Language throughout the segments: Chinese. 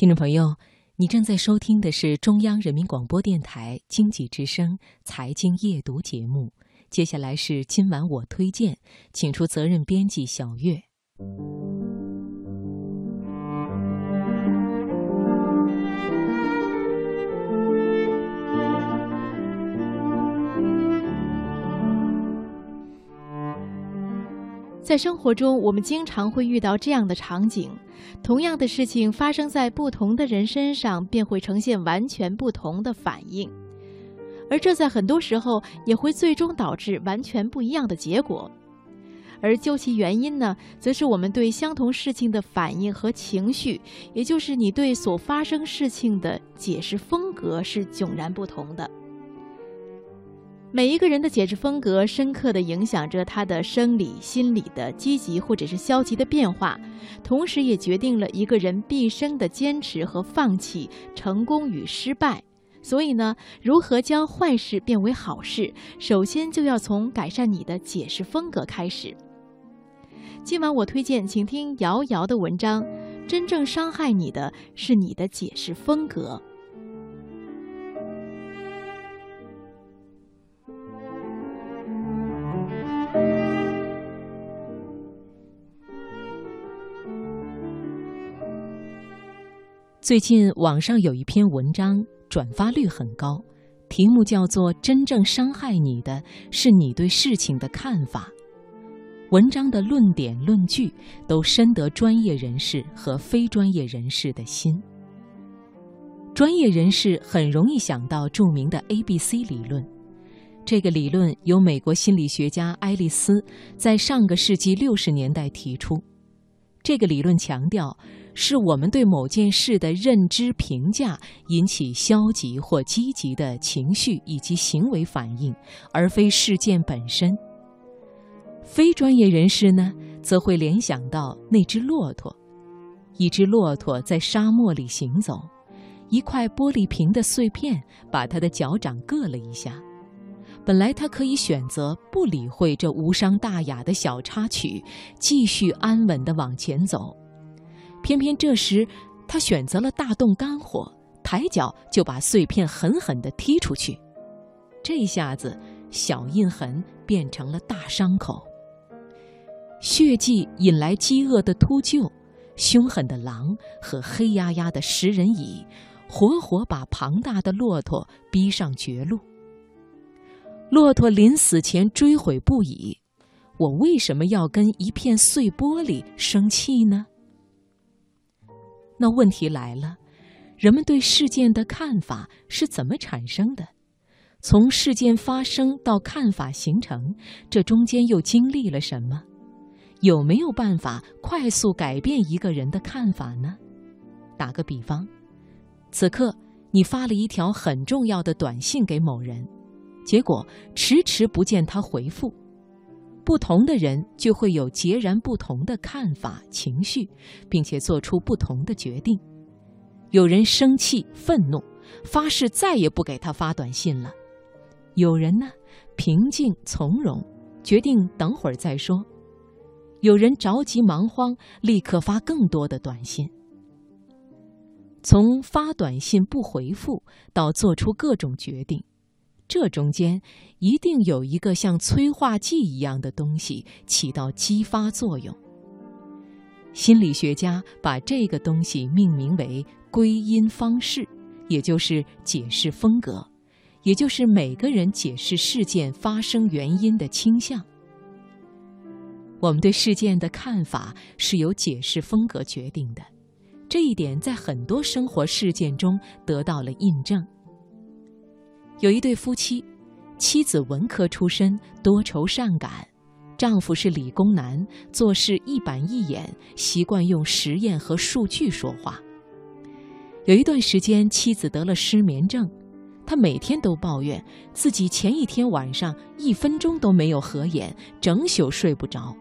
听众朋友，你正在收听的是中央人民广播电台经济之声财经夜读节目。接下来是今晚我推荐，请出责任编辑小月。在生活中，我们经常会遇到这样的场景：同样的事情发生在不同的人身上，便会呈现完全不同的反应，而这在很多时候也会最终导致完全不一样的结果。而究其原因呢，则是我们对相同事情的反应和情绪，也就是你对所发生事情的解释风格是迥然不同的。每一个人的解释风格，深刻地影响着他的生理、心理的积极或者是消极的变化，同时也决定了一个人毕生的坚持和放弃、成功与失败。所以呢，如何将坏事变为好事，首先就要从改善你的解释风格开始。今晚我推荐，请听瑶瑶的文章：真正伤害你的是你的解释风格。最近网上有一篇文章转发率很高，题目叫做“真正伤害你的是你对事情的看法”。文章的论点论据都深得专业人士和非专业人士的心。专业人士很容易想到著名的 A B C 理论，这个理论由美国心理学家爱丽丝在上个世纪六十年代提出。这个理论强调。是我们对某件事的认知评价引起消极或积极的情绪以及行为反应，而非事件本身。非专业人士呢，则会联想到那只骆驼，一只骆驼在沙漠里行走，一块玻璃瓶的碎片把它的脚掌硌了一下。本来他可以选择不理会这无伤大雅的小插曲，继续安稳地往前走。偏偏这时，他选择了大动肝火，抬脚就把碎片狠狠地踢出去。这下子，小印痕变成了大伤口。血迹引来饥饿的秃鹫、凶狠的狼和黑压压的食人蚁，活活把庞大的骆驼逼上绝路。骆驼临死前追悔不已：“我为什么要跟一片碎玻璃生气呢？”那问题来了，人们对事件的看法是怎么产生的？从事件发生到看法形成，这中间又经历了什么？有没有办法快速改变一个人的看法呢？打个比方，此刻你发了一条很重要的短信给某人，结果迟迟不见他回复。不同的人就会有截然不同的看法、情绪，并且做出不同的决定。有人生气、愤怒，发誓再也不给他发短信了；有人呢，平静从容，决定等会儿再说；有人着急忙慌，立刻发更多的短信。从发短信不回复到做出各种决定。这中间一定有一个像催化剂一样的东西起到激发作用。心理学家把这个东西命名为归因方式，也就是解释风格，也就是每个人解释事件发生原因的倾向。我们对事件的看法是由解释风格决定的，这一点在很多生活事件中得到了印证。有一对夫妻，妻子文科出身，多愁善感；丈夫是理工男，做事一板一眼，习惯用实验和数据说话。有一段时间，妻子得了失眠症，他每天都抱怨自己前一天晚上一分钟都没有合眼，整宿睡不着。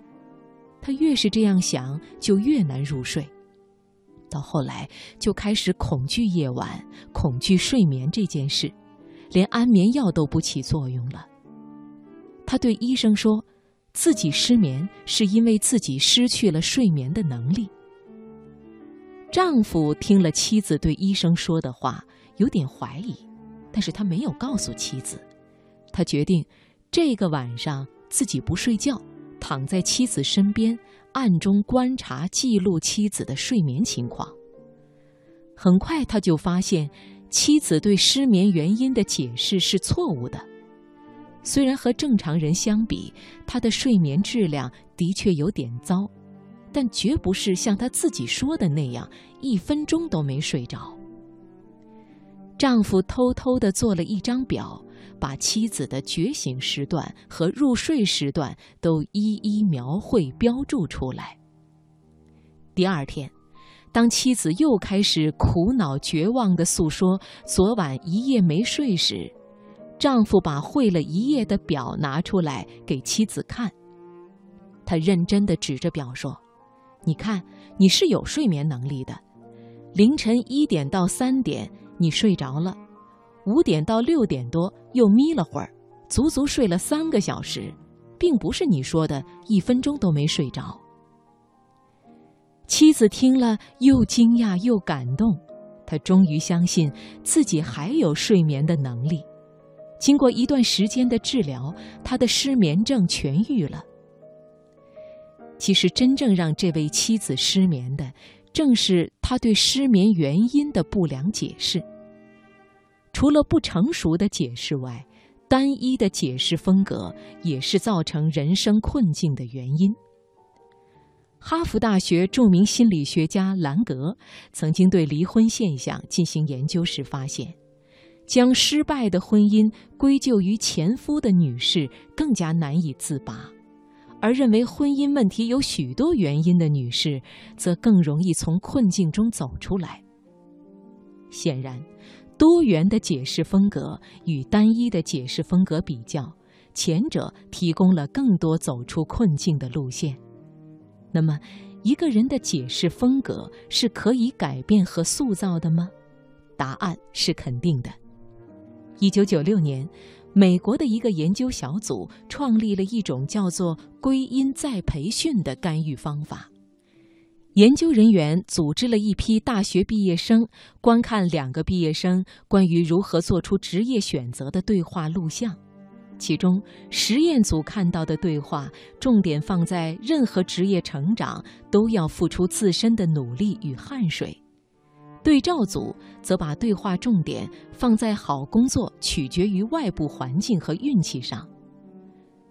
他越是这样想，就越难入睡，到后来就开始恐惧夜晚，恐惧睡眠这件事。连安眠药都不起作用了。他对医生说，自己失眠是因为自己失去了睡眠的能力。丈夫听了妻子对医生说的话，有点怀疑，但是他没有告诉妻子。他决定，这个晚上自己不睡觉，躺在妻子身边，暗中观察记录妻子的睡眠情况。很快，他就发现妻子对失眠原因的解释是错误的。虽然和正常人相比，她的睡眠质量的确有点糟。但绝不是像他自己说的那样，一分钟都没睡着。丈夫偷偷地做了一张表，把妻子的觉醒时段和入睡时段都一一描绘标注出来。第二天，当妻子又开始苦恼绝望地诉说昨晚一夜没睡时，丈夫把绘了一夜的表拿出来给妻子看。他认真地指着表说。你看，你是有睡眠能力的。凌晨一点到三点你睡着了，五点到六点多又眯了会儿，足足睡了三个小时，并不是你说的一分钟都没睡着。妻子听了又惊讶又感动，她终于相信自己还有睡眠的能力。经过一段时间的治疗，她的失眠症痊愈了。其实，真正让这位妻子失眠的，正是他对失眠原因的不良解释。除了不成熟的解释外，单一的解释风格也是造成人生困境的原因。哈佛大学著名心理学家兰格曾经对离婚现象进行研究时发现，将失败的婚姻归咎于前夫的女士更加难以自拔。而认为婚姻问题有许多原因的女士，则更容易从困境中走出来。显然，多元的解释风格与单一的解释风格比较，前者提供了更多走出困境的路线。那么，一个人的解释风格是可以改变和塑造的吗？答案是肯定的。一九九六年。美国的一个研究小组创立了一种叫做“归因再培训”的干预方法。研究人员组织了一批大学毕业生，观看两个毕业生关于如何做出职业选择的对话录像。其中，实验组看到的对话重点放在任何职业成长都要付出自身的努力与汗水。对照组则把对话重点放在好工作取决于外部环境和运气上。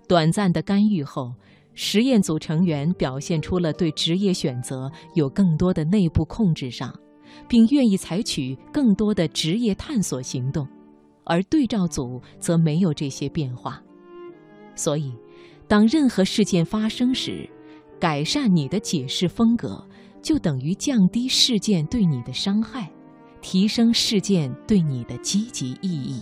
短暂的干预后，实验组成员表现出了对职业选择有更多的内部控制上，并愿意采取更多的职业探索行动，而对照组则没有这些变化。所以，当任何事件发生时，改善你的解释风格。就等于降低事件对你的伤害，提升事件对你的积极意义。